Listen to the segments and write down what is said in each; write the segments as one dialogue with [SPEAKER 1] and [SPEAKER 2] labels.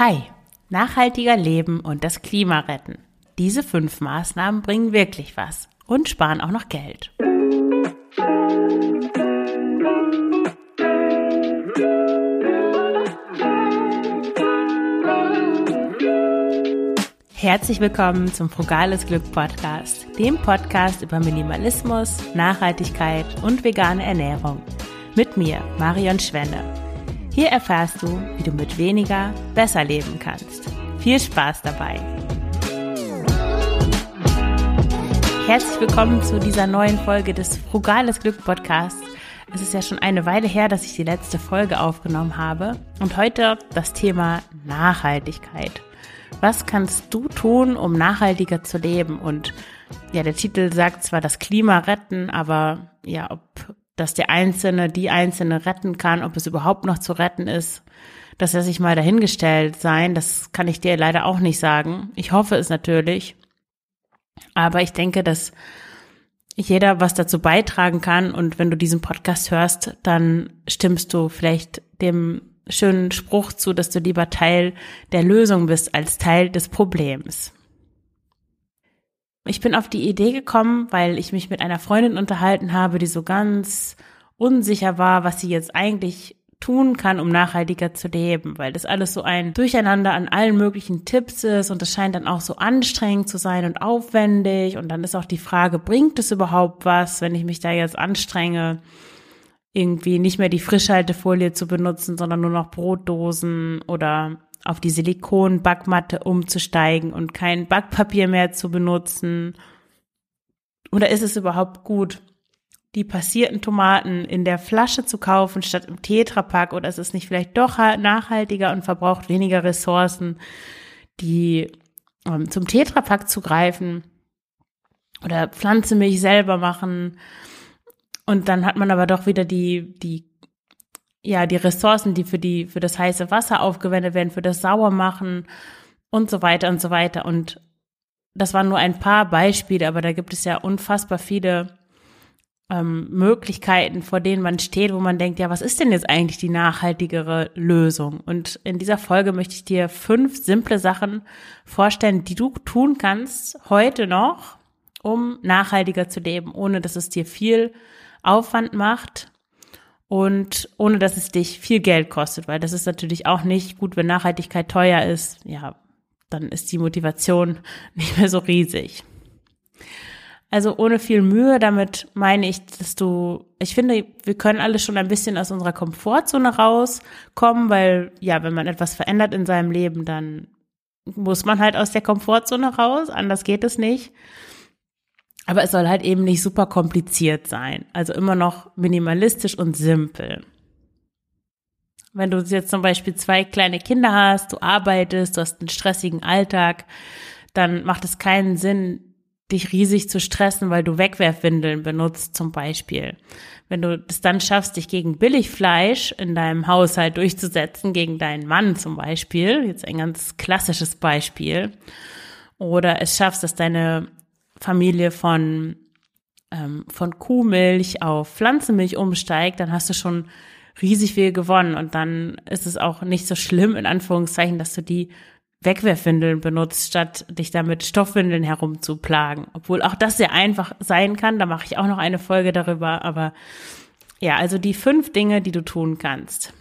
[SPEAKER 1] Hi, nachhaltiger Leben und das Klima retten. Diese fünf Maßnahmen bringen wirklich was und sparen auch noch Geld. Herzlich willkommen zum Frugales Glück Podcast, dem Podcast über Minimalismus, Nachhaltigkeit und vegane Ernährung. Mit mir, Marion Schwenne. Hier erfährst du, wie du mit weniger besser leben kannst. Viel Spaß dabei! Herzlich willkommen zu dieser neuen Folge des Frugales Glück Podcasts. Es ist ja schon eine Weile her, dass ich die letzte Folge aufgenommen habe und heute das Thema Nachhaltigkeit. Was kannst du tun, um nachhaltiger zu leben? Und ja, der Titel sagt zwar das Klima retten, aber ja, ob dass der Einzelne die Einzelne retten kann, ob es überhaupt noch zu retten ist, dass er sich mal dahingestellt sein, das kann ich dir leider auch nicht sagen. Ich hoffe es natürlich. Aber ich denke, dass jeder was dazu beitragen kann und wenn du diesen Podcast hörst, dann stimmst du vielleicht dem schönen Spruch zu, dass du lieber Teil der Lösung bist als Teil des Problems. Ich bin auf die Idee gekommen, weil ich mich mit einer Freundin unterhalten habe, die so ganz unsicher war, was sie jetzt eigentlich tun kann, um nachhaltiger zu leben, weil das alles so ein Durcheinander an allen möglichen Tipps ist und es scheint dann auch so anstrengend zu sein und aufwendig. Und dann ist auch die Frage, bringt es überhaupt was, wenn ich mich da jetzt anstrenge, irgendwie nicht mehr die Frischhaltefolie zu benutzen, sondern nur noch Brotdosen oder auf die Silikonbackmatte umzusteigen und kein Backpapier mehr zu benutzen? Oder ist es überhaupt gut, die passierten Tomaten in der Flasche zu kaufen statt im Tetrapack? Oder ist es nicht vielleicht doch nachhaltiger und verbraucht weniger Ressourcen, die ähm, zum Tetrapack zu greifen oder Pflanzenmilch selber machen? Und dann hat man aber doch wieder die, die ja, die Ressourcen, die für die, für das heiße Wasser aufgewendet werden, für das Sauermachen und so weiter und so weiter. Und das waren nur ein paar Beispiele, aber da gibt es ja unfassbar viele ähm, Möglichkeiten, vor denen man steht, wo man denkt, ja, was ist denn jetzt eigentlich die nachhaltigere Lösung? Und in dieser Folge möchte ich dir fünf simple Sachen vorstellen, die du tun kannst heute noch, um nachhaltiger zu leben, ohne dass es dir viel Aufwand macht und ohne dass es dich viel Geld kostet, weil das ist natürlich auch nicht gut, wenn Nachhaltigkeit teuer ist. Ja, dann ist die Motivation nicht mehr so riesig. Also ohne viel Mühe, damit meine ich, dass du, ich finde, wir können alle schon ein bisschen aus unserer Komfortzone rauskommen, weil ja, wenn man etwas verändert in seinem Leben, dann muss man halt aus der Komfortzone raus, anders geht es nicht. Aber es soll halt eben nicht super kompliziert sein. Also immer noch minimalistisch und simpel. Wenn du jetzt zum Beispiel zwei kleine Kinder hast, du arbeitest, du hast einen stressigen Alltag, dann macht es keinen Sinn, dich riesig zu stressen, weil du Wegwerfwindeln benutzt zum Beispiel. Wenn du es dann schaffst, dich gegen Billigfleisch in deinem Haushalt durchzusetzen, gegen deinen Mann zum Beispiel, jetzt ein ganz klassisches Beispiel, oder es schaffst, dass deine Familie von, ähm, von Kuhmilch auf Pflanzenmilch umsteigt, dann hast du schon riesig viel gewonnen. Und dann ist es auch nicht so schlimm, in Anführungszeichen, dass du die Wegwerfwindeln benutzt, statt dich damit Stoffwindeln herumzuplagen. Obwohl auch das sehr einfach sein kann. Da mache ich auch noch eine Folge darüber. Aber ja, also die fünf Dinge, die du tun kannst.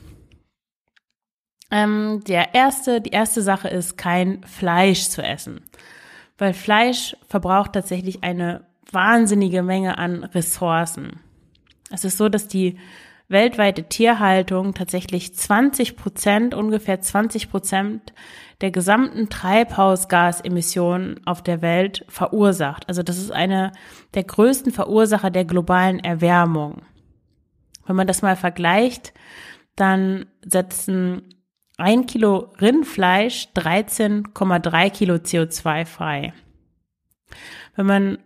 [SPEAKER 1] Ähm, der erste, die erste Sache ist, kein Fleisch zu essen weil Fleisch verbraucht tatsächlich eine wahnsinnige Menge an Ressourcen. Es ist so, dass die weltweite Tierhaltung tatsächlich 20 Prozent, ungefähr 20 Prozent der gesamten Treibhausgasemissionen auf der Welt verursacht. Also das ist eine der größten Verursacher der globalen Erwärmung. Wenn man das mal vergleicht, dann setzen ein Kilo Rindfleisch 13,3 Kilo CO2 frei. Wenn man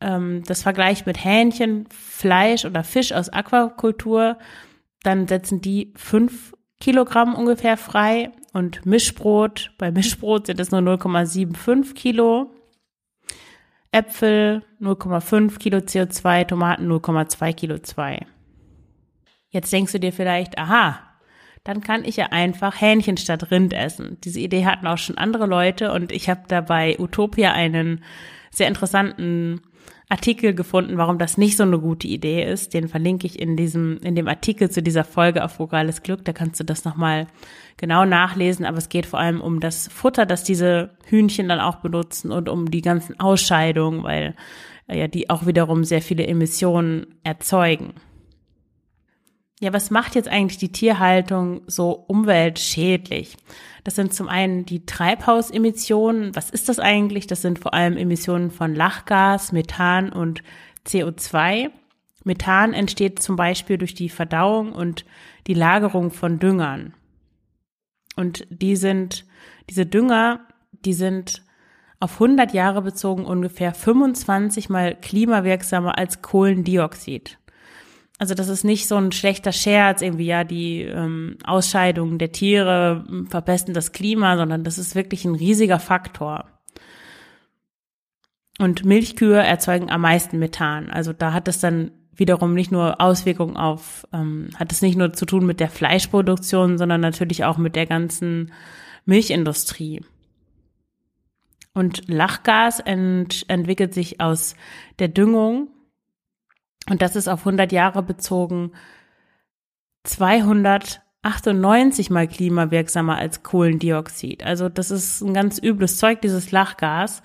[SPEAKER 1] ähm, das vergleicht mit Hähnchen, Fleisch oder Fisch aus Aquakultur, dann setzen die fünf Kilogramm ungefähr frei und Mischbrot, bei Mischbrot sind es nur 0,75 Kilo. Äpfel 0,5 Kilo CO2, Tomaten 0,2 Kilo 2. Jetzt denkst du dir vielleicht, aha, dann kann ich ja einfach Hähnchen statt Rind essen. Diese Idee hatten auch schon andere Leute und ich habe dabei Utopia einen sehr interessanten Artikel gefunden, warum das nicht so eine gute Idee ist. Den verlinke ich in diesem, in dem Artikel zu dieser Folge auf Frugales Glück. Da kannst du das nochmal genau nachlesen. Aber es geht vor allem um das Futter, das diese Hühnchen dann auch benutzen und um die ganzen Ausscheidungen, weil äh, ja die auch wiederum sehr viele Emissionen erzeugen. Ja, was macht jetzt eigentlich die Tierhaltung so umweltschädlich? Das sind zum einen die Treibhausemissionen. Was ist das eigentlich? Das sind vor allem Emissionen von Lachgas, Methan und CO2. Methan entsteht zum Beispiel durch die Verdauung und die Lagerung von Düngern. Und die sind, diese Dünger, die sind auf 100 Jahre bezogen ungefähr 25 mal klimawirksamer als Kohlendioxid. Also das ist nicht so ein schlechter Scherz, irgendwie ja die ähm, Ausscheidungen der Tiere verbessern das Klima, sondern das ist wirklich ein riesiger Faktor. Und Milchkühe erzeugen am meisten Methan. Also da hat es dann wiederum nicht nur Auswirkungen auf, ähm, hat es nicht nur zu tun mit der Fleischproduktion, sondern natürlich auch mit der ganzen Milchindustrie. Und Lachgas ent, entwickelt sich aus der Düngung und das ist auf 100 Jahre bezogen 298 mal klimawirksamer als Kohlendioxid. Also das ist ein ganz übles Zeug, dieses Lachgas.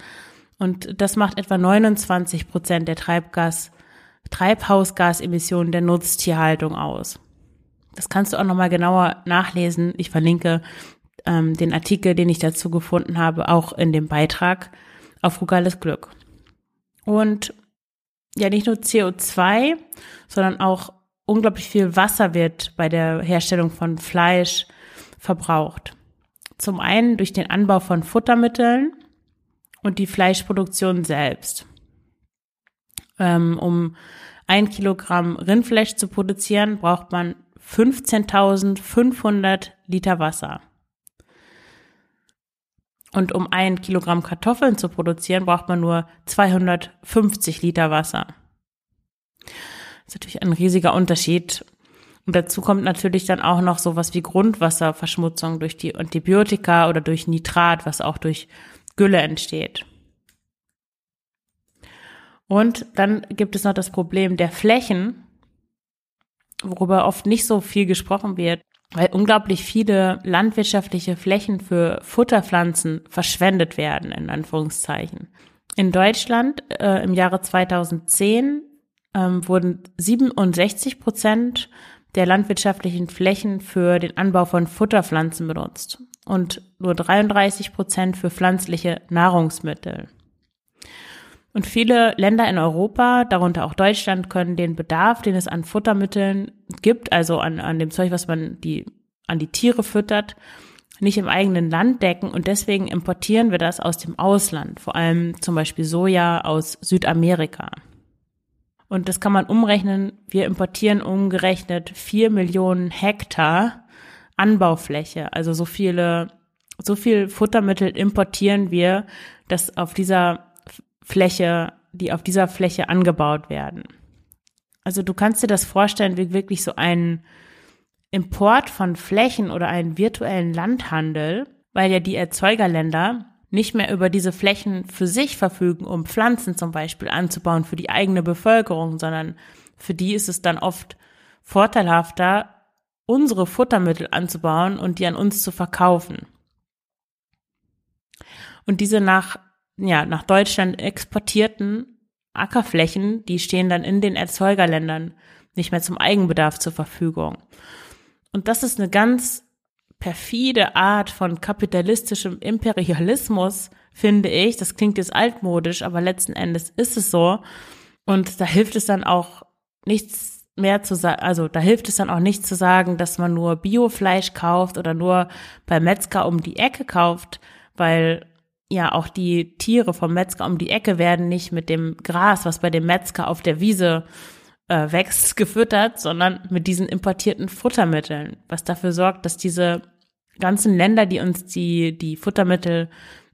[SPEAKER 1] Und das macht etwa 29 Prozent der Treibgas, Treibhausgasemissionen der Nutztierhaltung aus. Das kannst du auch nochmal genauer nachlesen. Ich verlinke ähm, den Artikel, den ich dazu gefunden habe, auch in dem Beitrag auf Frugales Glück. Und ja nicht nur CO2, sondern auch unglaublich viel Wasser wird bei der Herstellung von Fleisch verbraucht. Zum einen durch den Anbau von Futtermitteln und die Fleischproduktion selbst. Ähm, um ein Kilogramm Rindfleisch zu produzieren, braucht man 15.500 Liter Wasser. Und um ein Kilogramm Kartoffeln zu produzieren, braucht man nur 250 Liter Wasser. Das ist natürlich ein riesiger Unterschied. Und dazu kommt natürlich dann auch noch sowas wie Grundwasserverschmutzung durch die Antibiotika oder durch Nitrat, was auch durch Gülle entsteht. Und dann gibt es noch das Problem der Flächen, worüber oft nicht so viel gesprochen wird weil unglaublich viele landwirtschaftliche Flächen für Futterpflanzen verschwendet werden, in Anführungszeichen. In Deutschland äh, im Jahre 2010 ähm, wurden 67 Prozent der landwirtschaftlichen Flächen für den Anbau von Futterpflanzen benutzt und nur 33 Prozent für pflanzliche Nahrungsmittel. Und viele Länder in Europa, darunter auch Deutschland, können den Bedarf, den es an Futtermitteln gibt, also an, an dem Zeug, was man die, an die Tiere füttert, nicht im eigenen Land decken und deswegen importieren wir das aus dem Ausland, vor allem zum Beispiel Soja aus Südamerika. Und das kann man umrechnen. Wir importieren umgerechnet vier Millionen Hektar Anbaufläche. Also so viele, so viel Futtermittel importieren wir, dass auf dieser Fläche, die auf dieser Fläche angebaut werden. Also du kannst dir das vorstellen, wie wirklich so ein Import von Flächen oder einen virtuellen Landhandel, weil ja die Erzeugerländer nicht mehr über diese Flächen für sich verfügen, um Pflanzen zum Beispiel anzubauen für die eigene Bevölkerung, sondern für die ist es dann oft vorteilhafter, unsere Futtermittel anzubauen und die an uns zu verkaufen. Und diese nach ja, nach Deutschland exportierten Ackerflächen, die stehen dann in den Erzeugerländern nicht mehr zum Eigenbedarf zur Verfügung. Und das ist eine ganz perfide Art von kapitalistischem Imperialismus, finde ich. Das klingt jetzt altmodisch, aber letzten Endes ist es so. Und da hilft es dann auch nichts mehr zu sagen, also da hilft es dann auch nicht zu sagen, dass man nur Biofleisch kauft oder nur bei Metzger um die Ecke kauft, weil ja, auch die Tiere vom Metzger um die Ecke werden nicht mit dem Gras, was bei dem Metzger auf der Wiese äh, wächst, gefüttert, sondern mit diesen importierten Futtermitteln, was dafür sorgt, dass diese ganzen Länder, die uns die, die Futtermittel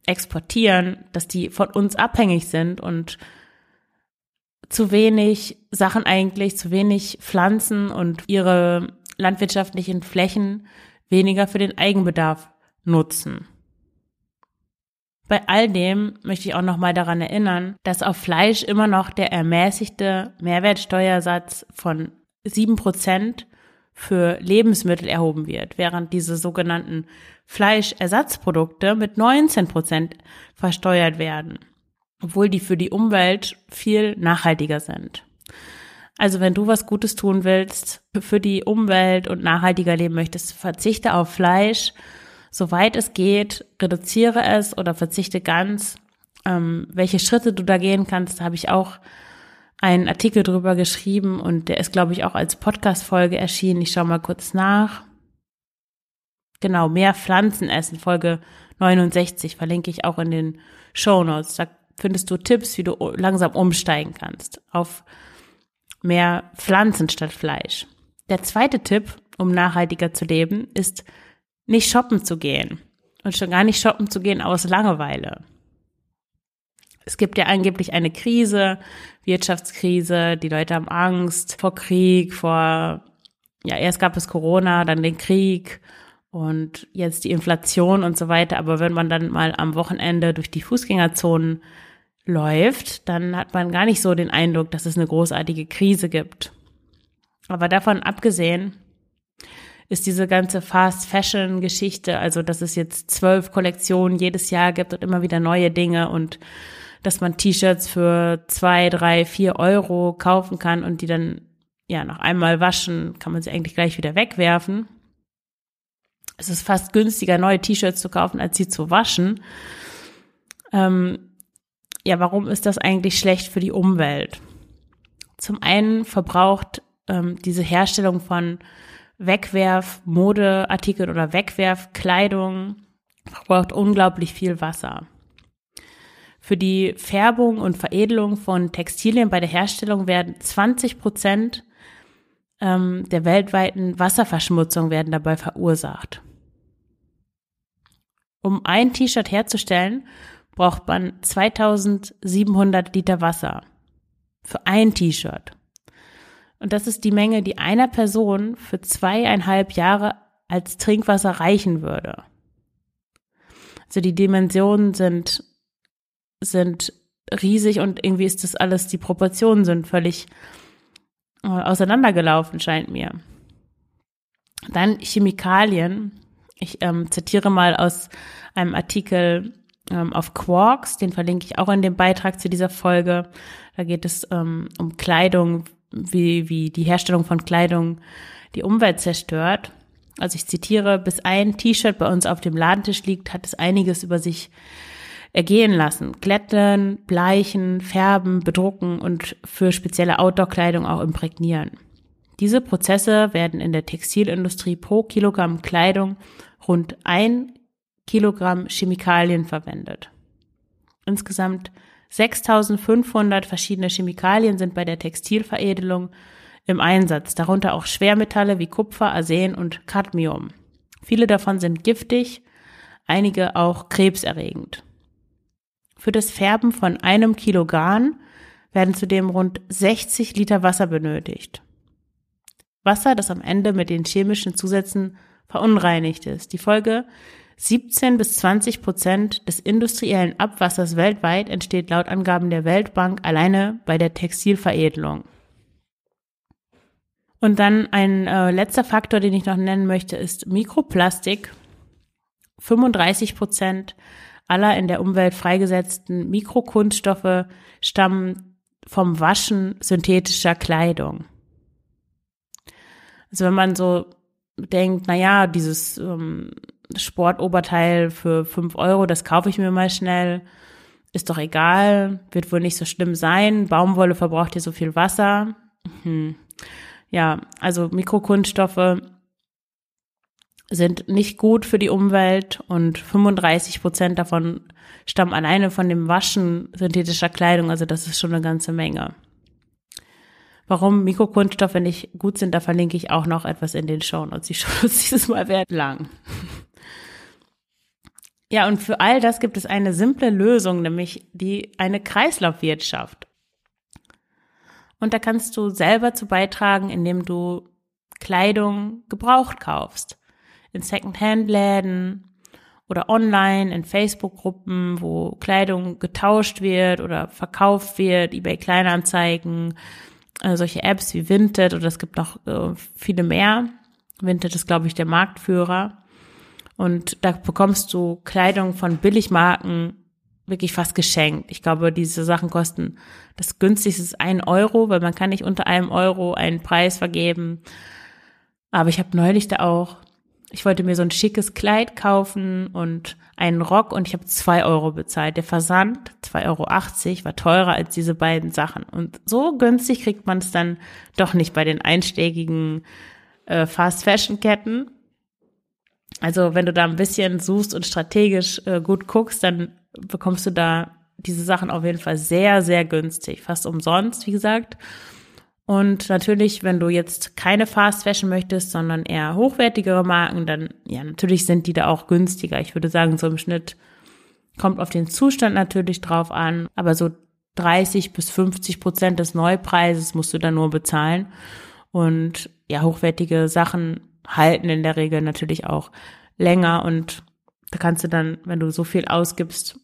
[SPEAKER 1] exportieren, dass die von uns abhängig sind und zu wenig Sachen eigentlich, zu wenig Pflanzen und ihre landwirtschaftlichen Flächen weniger für den Eigenbedarf nutzen. Bei all dem möchte ich auch nochmal daran erinnern, dass auf Fleisch immer noch der ermäßigte Mehrwertsteuersatz von sieben Prozent für Lebensmittel erhoben wird, während diese sogenannten Fleischersatzprodukte mit 19 Prozent versteuert werden, obwohl die für die Umwelt viel nachhaltiger sind. Also wenn du was Gutes tun willst, für die Umwelt und nachhaltiger leben möchtest, verzichte auf Fleisch, soweit es geht, reduziere es oder verzichte ganz. Ähm, welche Schritte du da gehen kannst, habe ich auch einen Artikel drüber geschrieben und der ist, glaube ich, auch als Podcast-Folge erschienen. Ich schaue mal kurz nach. Genau, mehr Pflanzen essen, Folge 69, verlinke ich auch in den Show Notes. Da findest du Tipps, wie du langsam umsteigen kannst auf mehr Pflanzen statt Fleisch. Der zweite Tipp, um nachhaltiger zu leben, ist nicht shoppen zu gehen. Und schon gar nicht shoppen zu gehen aus Langeweile. Es gibt ja angeblich eine Krise, Wirtschaftskrise, die Leute haben Angst vor Krieg, vor, ja, erst gab es Corona, dann den Krieg und jetzt die Inflation und so weiter. Aber wenn man dann mal am Wochenende durch die Fußgängerzonen läuft, dann hat man gar nicht so den Eindruck, dass es eine großartige Krise gibt. Aber davon abgesehen ist diese ganze Fast Fashion Geschichte, also dass es jetzt zwölf Kollektionen jedes Jahr gibt und immer wieder neue Dinge und dass man T-Shirts für zwei, drei, vier Euro kaufen kann und die dann ja nach einmal waschen, kann man sie eigentlich gleich wieder wegwerfen es ist fast günstiger, neue T-Shirts zu kaufen, als sie zu waschen. Ähm, ja, warum ist das eigentlich schlecht für die Umwelt? Zum einen verbraucht ähm, diese Herstellung von Wegwerf-Modeartikeln oder Wegwerfkleidung verbraucht unglaublich viel Wasser. Für die Färbung und Veredelung von Textilien bei der Herstellung werden 20 Prozent ähm, der weltweiten Wasserverschmutzung werden dabei verursacht. Um ein T-Shirt herzustellen, braucht man 2700 Liter Wasser. Für ein T-Shirt. Und das ist die Menge, die einer Person für zweieinhalb Jahre als Trinkwasser reichen würde. Also die Dimensionen sind, sind riesig und irgendwie ist das alles, die Proportionen sind völlig äh, auseinandergelaufen, scheint mir. Dann Chemikalien ich ähm, zitiere mal aus einem Artikel ähm, auf Quarks, den verlinke ich auch in dem Beitrag zu dieser Folge. Da geht es ähm, um Kleidung, wie, wie die Herstellung von Kleidung die Umwelt zerstört. Also ich zitiere, bis ein T-Shirt bei uns auf dem Ladentisch liegt, hat es einiges über sich ergehen lassen. Glätten, bleichen, färben, bedrucken und für spezielle Outdoor-Kleidung auch imprägnieren. Diese Prozesse werden in der Textilindustrie pro Kilogramm Kleidung rund ein Kilogramm Chemikalien verwendet. Insgesamt 6500 verschiedene Chemikalien sind bei der Textilveredelung im Einsatz, darunter auch Schwermetalle wie Kupfer, Arsen und Cadmium. Viele davon sind giftig, einige auch krebserregend. Für das Färben von einem Kilo Garn werden zudem rund 60 Liter Wasser benötigt. Wasser, das am Ende mit den chemischen Zusätzen verunreinigt ist. Die Folge 17 bis 20 Prozent des industriellen Abwassers weltweit entsteht laut Angaben der Weltbank alleine bei der Textilveredelung. Und dann ein äh, letzter Faktor, den ich noch nennen möchte, ist Mikroplastik. 35 Prozent aller in der Umwelt freigesetzten Mikrokunststoffe stammen vom Waschen synthetischer Kleidung. Also wenn man so denkt, na ja, dieses ähm, Sportoberteil für fünf Euro, das kaufe ich mir mal schnell, ist doch egal, wird wohl nicht so schlimm sein. Baumwolle verbraucht ja so viel Wasser. Hm. Ja, also Mikrokunststoffe sind nicht gut für die Umwelt und 35 Prozent davon stammen alleine von dem Waschen synthetischer Kleidung. Also das ist schon eine ganze Menge. Warum Mikrokunststoffe nicht gut sind, da verlinke ich auch noch etwas in den Show Notes. Die Show Notes dieses Mal werden lang. Ja, und für all das gibt es eine simple Lösung, nämlich die eine Kreislaufwirtschaft. Und da kannst du selber zu beitragen, indem du Kleidung gebraucht kaufst. in Secondhand-Läden oder online in Facebook-Gruppen, wo Kleidung getauscht wird oder verkauft wird, eBay Kleinanzeigen, äh, solche Apps wie Vinted oder es gibt noch äh, viele mehr. Vinted ist, glaube ich, der Marktführer. Und da bekommst du Kleidung von Billigmarken wirklich fast geschenkt. Ich glaube, diese Sachen kosten, das günstigste ist ein Euro, weil man kann nicht unter einem Euro einen Preis vergeben. Aber ich habe neulich da auch, ich wollte mir so ein schickes Kleid kaufen und einen Rock und ich habe zwei Euro bezahlt. Der Versand, 2,80 Euro, war teurer als diese beiden Sachen. Und so günstig kriegt man es dann doch nicht bei den einschlägigen äh, Fast-Fashion-Ketten. Also wenn du da ein bisschen suchst und strategisch äh, gut guckst, dann bekommst du da diese Sachen auf jeden Fall sehr, sehr günstig, fast umsonst, wie gesagt. Und natürlich, wenn du jetzt keine Fast Fashion möchtest, sondern eher hochwertigere Marken, dann ja, natürlich sind die da auch günstiger. Ich würde sagen, so im Schnitt kommt auf den Zustand natürlich drauf an, aber so 30 bis 50 Prozent des Neupreises musst du dann nur bezahlen. Und ja, hochwertige Sachen halten in der Regel natürlich auch länger und da kannst du dann, wenn du so viel ausgibst,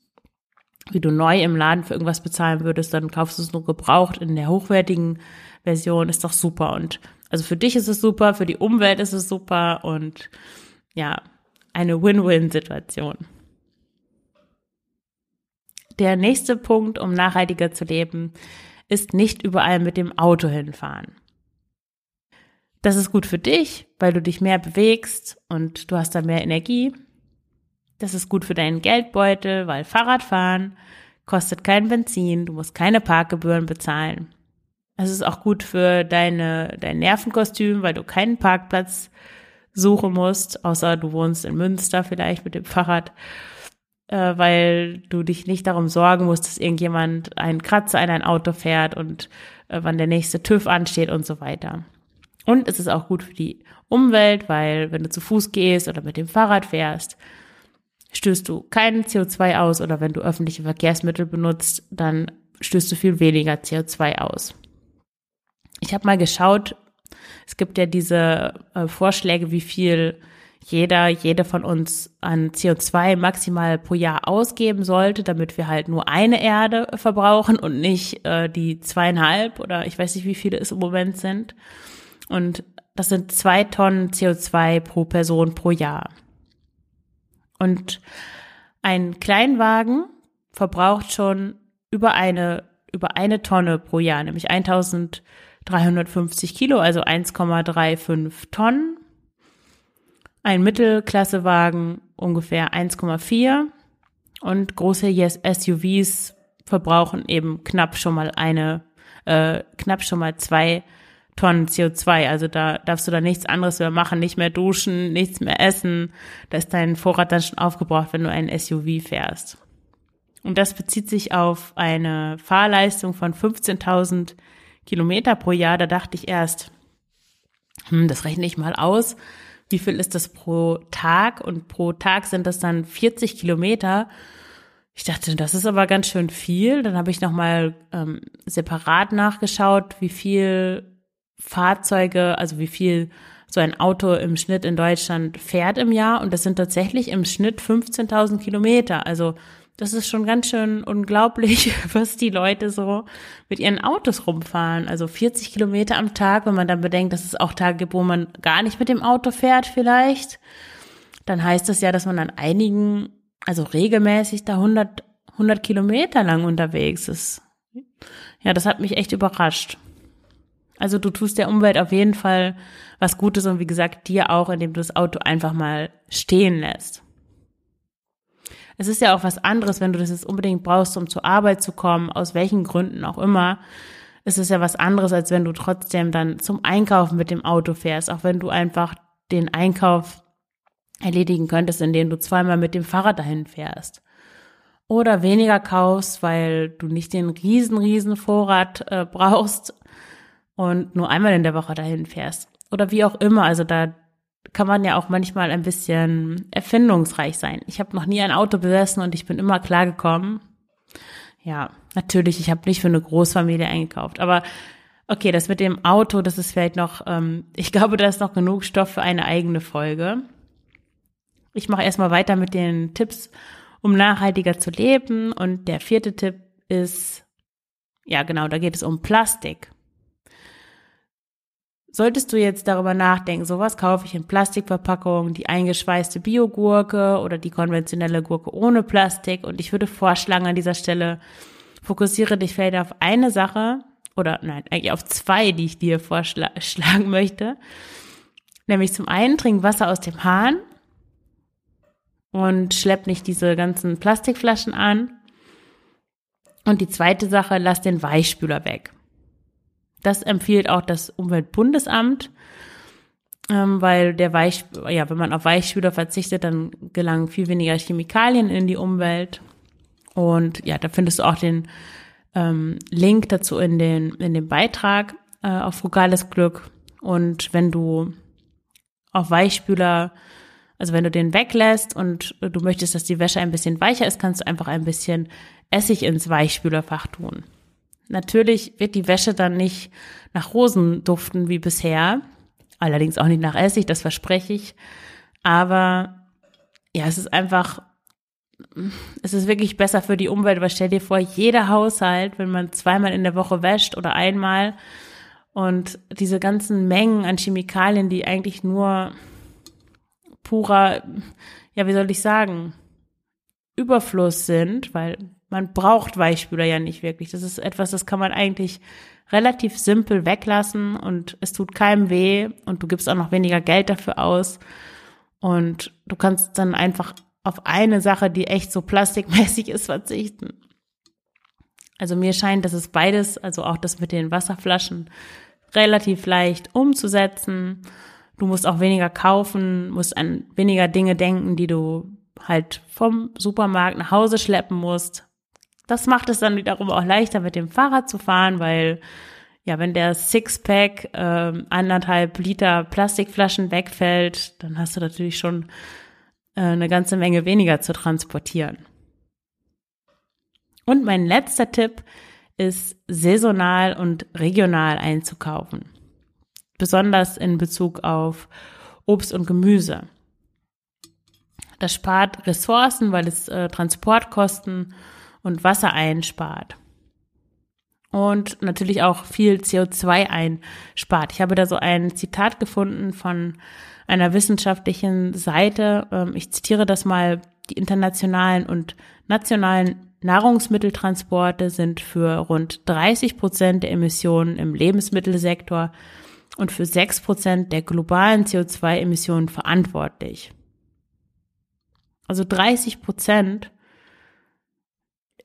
[SPEAKER 1] wie du neu im Laden für irgendwas bezahlen würdest, dann kaufst du es nur gebraucht in der hochwertigen Version, ist doch super. Und also für dich ist es super, für die Umwelt ist es super und ja, eine Win-Win-Situation. Der nächste Punkt, um nachhaltiger zu leben, ist nicht überall mit dem Auto hinfahren. Das ist gut für dich, weil du dich mehr bewegst und du hast da mehr Energie. Das ist gut für deinen Geldbeutel, weil Fahrradfahren kostet kein Benzin, du musst keine Parkgebühren bezahlen. Es ist auch gut für deine, dein Nervenkostüm, weil du keinen Parkplatz suchen musst, außer du wohnst in Münster vielleicht mit dem Fahrrad, äh, weil du dich nicht darum sorgen musst, dass irgendjemand einen Kratzer in ein Auto fährt und äh, wann der nächste TÜV ansteht und so weiter. Und es ist auch gut für die Umwelt, weil wenn du zu Fuß gehst oder mit dem Fahrrad fährst, stößt du keinen CO2 aus oder wenn du öffentliche Verkehrsmittel benutzt, dann stößt du viel weniger CO2 aus. Ich habe mal geschaut, es gibt ja diese äh, Vorschläge, wie viel jeder, jede von uns an CO2 maximal pro Jahr ausgeben sollte, damit wir halt nur eine Erde verbrauchen und nicht äh, die zweieinhalb oder ich weiß nicht, wie viele es im Moment sind. Und das sind zwei Tonnen CO2 pro Person pro Jahr. Und ein Kleinwagen verbraucht schon über eine, über eine Tonne pro Jahr, nämlich 1350 Kilo, also 1,35 Tonnen. Ein Mittelklassewagen ungefähr 1,4 und große SUVs verbrauchen eben knapp schon mal eine, äh, knapp schon mal zwei Tonnen CO2. Also da darfst du da nichts anderes mehr machen, nicht mehr duschen, nichts mehr essen. Da ist dein Vorrat dann schon aufgebraucht, wenn du ein SUV fährst. Und das bezieht sich auf eine Fahrleistung von 15.000 Kilometer pro Jahr. Da dachte ich erst, hm, das rechne ich mal aus. Wie viel ist das pro Tag? Und pro Tag sind das dann 40 Kilometer. Ich dachte, das ist aber ganz schön viel. Dann habe ich nochmal ähm, separat nachgeschaut, wie viel Fahrzeuge, also wie viel so ein Auto im Schnitt in Deutschland fährt im Jahr. Und das sind tatsächlich im Schnitt 15.000 Kilometer. Also das ist schon ganz schön unglaublich, was die Leute so mit ihren Autos rumfahren. Also 40 Kilometer am Tag, wenn man dann bedenkt, dass es auch Tage gibt, wo man gar nicht mit dem Auto fährt vielleicht. Dann heißt das ja, dass man an einigen, also regelmäßig da 100, 100 Kilometer lang unterwegs ist. Ja, das hat mich echt überrascht. Also du tust der Umwelt auf jeden Fall was Gutes und wie gesagt dir auch, indem du das Auto einfach mal stehen lässt. Es ist ja auch was anderes, wenn du das jetzt unbedingt brauchst, um zur Arbeit zu kommen, aus welchen Gründen auch immer. Es ist ja was anderes, als wenn du trotzdem dann zum Einkaufen mit dem Auto fährst, auch wenn du einfach den Einkauf erledigen könntest, indem du zweimal mit dem Fahrrad dahin fährst. Oder weniger kaufst, weil du nicht den riesen, riesen Vorrat äh, brauchst, und nur einmal in der Woche dahin fährst. Oder wie auch immer. Also da kann man ja auch manchmal ein bisschen erfindungsreich sein. Ich habe noch nie ein Auto besessen und ich bin immer klargekommen. Ja, natürlich, ich habe nicht für eine Großfamilie eingekauft. Aber okay, das mit dem Auto, das ist vielleicht noch, ähm, ich glaube, da ist noch genug Stoff für eine eigene Folge. Ich mache erstmal weiter mit den Tipps, um nachhaltiger zu leben. Und der vierte Tipp ist, ja genau, da geht es um Plastik. Solltest du jetzt darüber nachdenken, sowas kaufe ich in Plastikverpackungen, die eingeschweißte Biogurke oder die konventionelle Gurke ohne Plastik und ich würde vorschlagen an dieser Stelle, fokussiere dich vielleicht auf eine Sache oder nein, eigentlich auf zwei, die ich dir vorschlagen möchte. Nämlich zum einen trink Wasser aus dem Hahn und schlepp nicht diese ganzen Plastikflaschen an. Und die zweite Sache, lass den Weichspüler weg. Das empfiehlt auch das Umweltbundesamt, ähm, weil der Weich, ja, wenn man auf Weichspüler verzichtet, dann gelangen viel weniger Chemikalien in die Umwelt. Und ja, da findest du auch den ähm, Link dazu in den in dem Beitrag äh, auf Frugales Glück. Und wenn du auf Weichspüler, also wenn du den weglässt und du möchtest, dass die Wäsche ein bisschen weicher ist, kannst du einfach ein bisschen Essig ins Weichspülerfach tun. Natürlich wird die Wäsche dann nicht nach Rosen duften wie bisher. Allerdings auch nicht nach Essig, das verspreche ich. Aber ja, es ist einfach, es ist wirklich besser für die Umwelt, weil stell dir vor, jeder Haushalt, wenn man zweimal in der Woche wäscht oder einmal und diese ganzen Mengen an Chemikalien, die eigentlich nur purer, ja, wie soll ich sagen, Überfluss sind, weil man braucht Weichspüler ja nicht wirklich. Das ist etwas, das kann man eigentlich relativ simpel weglassen und es tut keinem weh und du gibst auch noch weniger Geld dafür aus. Und du kannst dann einfach auf eine Sache, die echt so plastikmäßig ist, verzichten. Also mir scheint, dass es beides, also auch das mit den Wasserflaschen, relativ leicht umzusetzen. Du musst auch weniger kaufen, musst an weniger Dinge denken, die du halt vom Supermarkt nach Hause schleppen musst. Das macht es dann wiederum auch leichter, mit dem Fahrrad zu fahren, weil ja, wenn der Sixpack äh, anderthalb Liter Plastikflaschen wegfällt, dann hast du natürlich schon äh, eine ganze Menge weniger zu transportieren. Und mein letzter Tipp ist, saisonal und regional einzukaufen. Besonders in Bezug auf Obst und Gemüse. Das spart Ressourcen, weil es äh, Transportkosten und Wasser einspart. Und natürlich auch viel CO2 einspart. Ich habe da so ein Zitat gefunden von einer wissenschaftlichen Seite. Ähm, ich zitiere das mal. Die internationalen und nationalen Nahrungsmitteltransporte sind für rund 30 Prozent der Emissionen im Lebensmittelsektor und für 6 Prozent der globalen CO2-Emissionen verantwortlich. Also 30 Prozent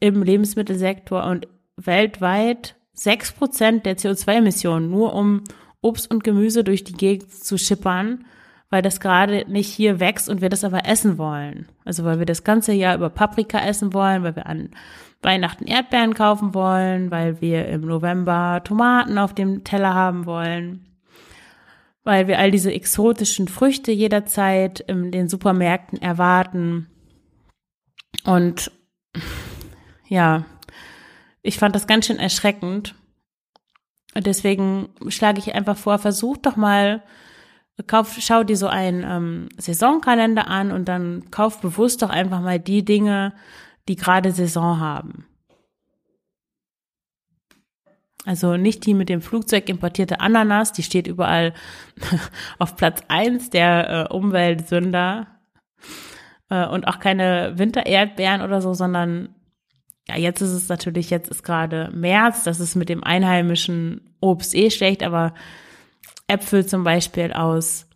[SPEAKER 1] im Lebensmittelsektor und weltweit sechs Prozent der CO2-Emissionen, nur um Obst und Gemüse durch die Gegend zu schippern, weil das gerade nicht hier wächst und wir das aber essen wollen. Also weil wir das ganze Jahr über Paprika essen wollen, weil wir an Weihnachten Erdbeeren kaufen wollen, weil wir im November Tomaten auf dem Teller haben wollen, weil wir all diese exotischen Früchte jederzeit in den Supermärkten erwarten. Und ja, ich fand das ganz schön erschreckend. Und deswegen schlage ich einfach vor, versuch doch mal, kauf, schau dir so einen ähm, Saisonkalender an und dann kauf bewusst doch einfach mal die Dinge, die gerade Saison haben. Also nicht die mit dem Flugzeug importierte Ananas, die steht überall auf Platz eins der äh, Umweltsünder. Äh, und auch keine Wintererdbeeren oder so, sondern ja, jetzt ist es natürlich, jetzt ist gerade März, das ist mit dem einheimischen Obst eh schlecht, aber Äpfel zum Beispiel aus,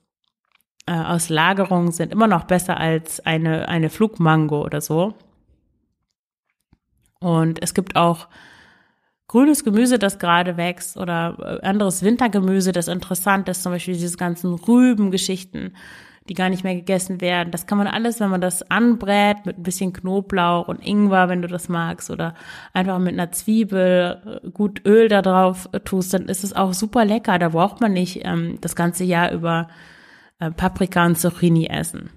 [SPEAKER 1] äh, aus Lagerung sind immer noch besser als eine, eine Flugmango oder so. Und es gibt auch grünes Gemüse, das gerade wächst oder äh, anderes Wintergemüse, das interessant ist, zum Beispiel diese ganzen Rübengeschichten die gar nicht mehr gegessen werden. Das kann man alles, wenn man das anbrät mit ein bisschen Knoblauch und Ingwer, wenn du das magst, oder einfach mit einer Zwiebel äh, gut Öl da drauf äh, tust, dann ist es auch super lecker. Da braucht man nicht ähm, das ganze Jahr über äh, Paprika und Zucchini essen.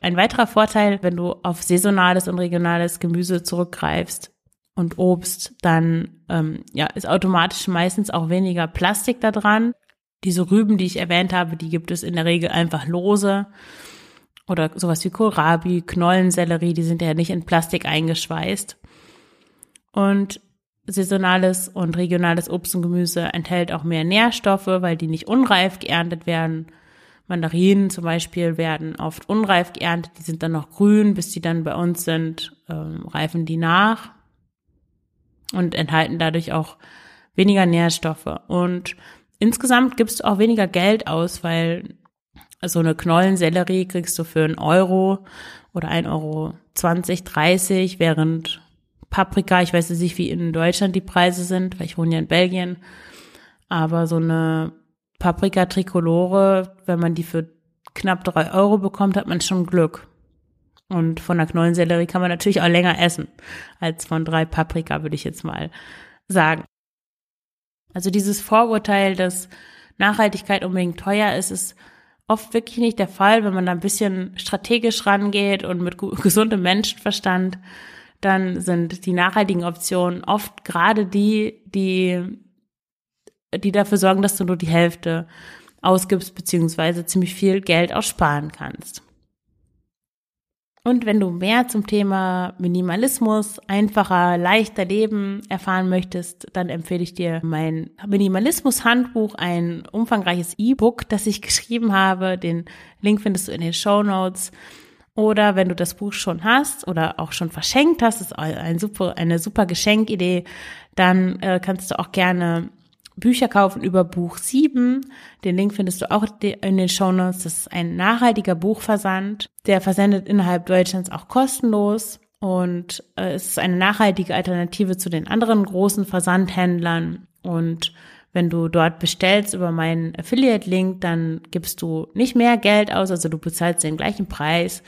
[SPEAKER 1] Ein weiterer Vorteil, wenn du auf saisonales und regionales Gemüse zurückgreifst und Obst, dann ähm, ja, ist automatisch meistens auch weniger Plastik da dran. Diese Rüben, die ich erwähnt habe, die gibt es in der Regel einfach lose. oder sowas wie Kohlrabi, Knollensellerie, die sind ja nicht in Plastik eingeschweißt. Und saisonales und regionales Obst und Gemüse enthält auch mehr Nährstoffe, weil die nicht unreif geerntet werden. Mandarinen zum Beispiel werden oft unreif geerntet, die sind dann noch grün, bis die dann bei uns sind, ähm, reifen die nach und enthalten dadurch auch weniger Nährstoffe. Und insgesamt gibst du auch weniger Geld aus, weil so eine Knollensellerie kriegst du für einen Euro oder ein Euro 20, 30, während Paprika, ich weiß nicht, wie in Deutschland die Preise sind, weil ich wohne ja in Belgien, aber so eine Paprika Tricolore, wenn man die für knapp drei Euro bekommt, hat man schon Glück. Und von der Knollensellerie kann man natürlich auch länger essen als von drei Paprika, würde ich jetzt mal sagen. Also dieses Vorurteil, dass Nachhaltigkeit unbedingt teuer ist, ist oft wirklich nicht der Fall, wenn man da ein bisschen strategisch rangeht und mit gesundem Menschenverstand, dann sind die nachhaltigen Optionen oft gerade die, die, die dafür sorgen, dass du nur die Hälfte ausgibst, beziehungsweise ziemlich viel Geld auch sparen kannst. Und wenn du mehr zum Thema Minimalismus, einfacher, leichter Leben erfahren möchtest, dann empfehle ich dir mein Minimalismus-Handbuch, ein umfangreiches E-Book, das ich geschrieben habe. Den Link findest du in den Show Notes. Oder wenn du das Buch schon hast oder auch schon verschenkt hast, ist ein super, eine super Geschenkidee, dann äh, kannst du auch gerne Bücher kaufen über Buch 7. Den Link findest du auch in den Shownotes. Das ist ein nachhaltiger Buchversand. Der versendet innerhalb Deutschlands auch kostenlos. Und äh, es ist eine nachhaltige Alternative zu den anderen großen Versandhändlern. Und wenn du dort bestellst über meinen Affiliate-Link, dann gibst du nicht mehr Geld aus, also du bezahlst den gleichen Preis.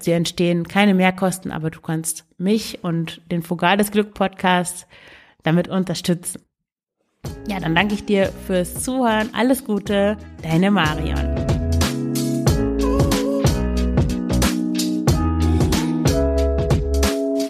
[SPEAKER 1] Sie entstehen keine Mehrkosten, aber du kannst mich und den Fugales Glück Podcast damit unterstützen. Ja, dann danke ich dir fürs Zuhören. Alles Gute, deine Marion.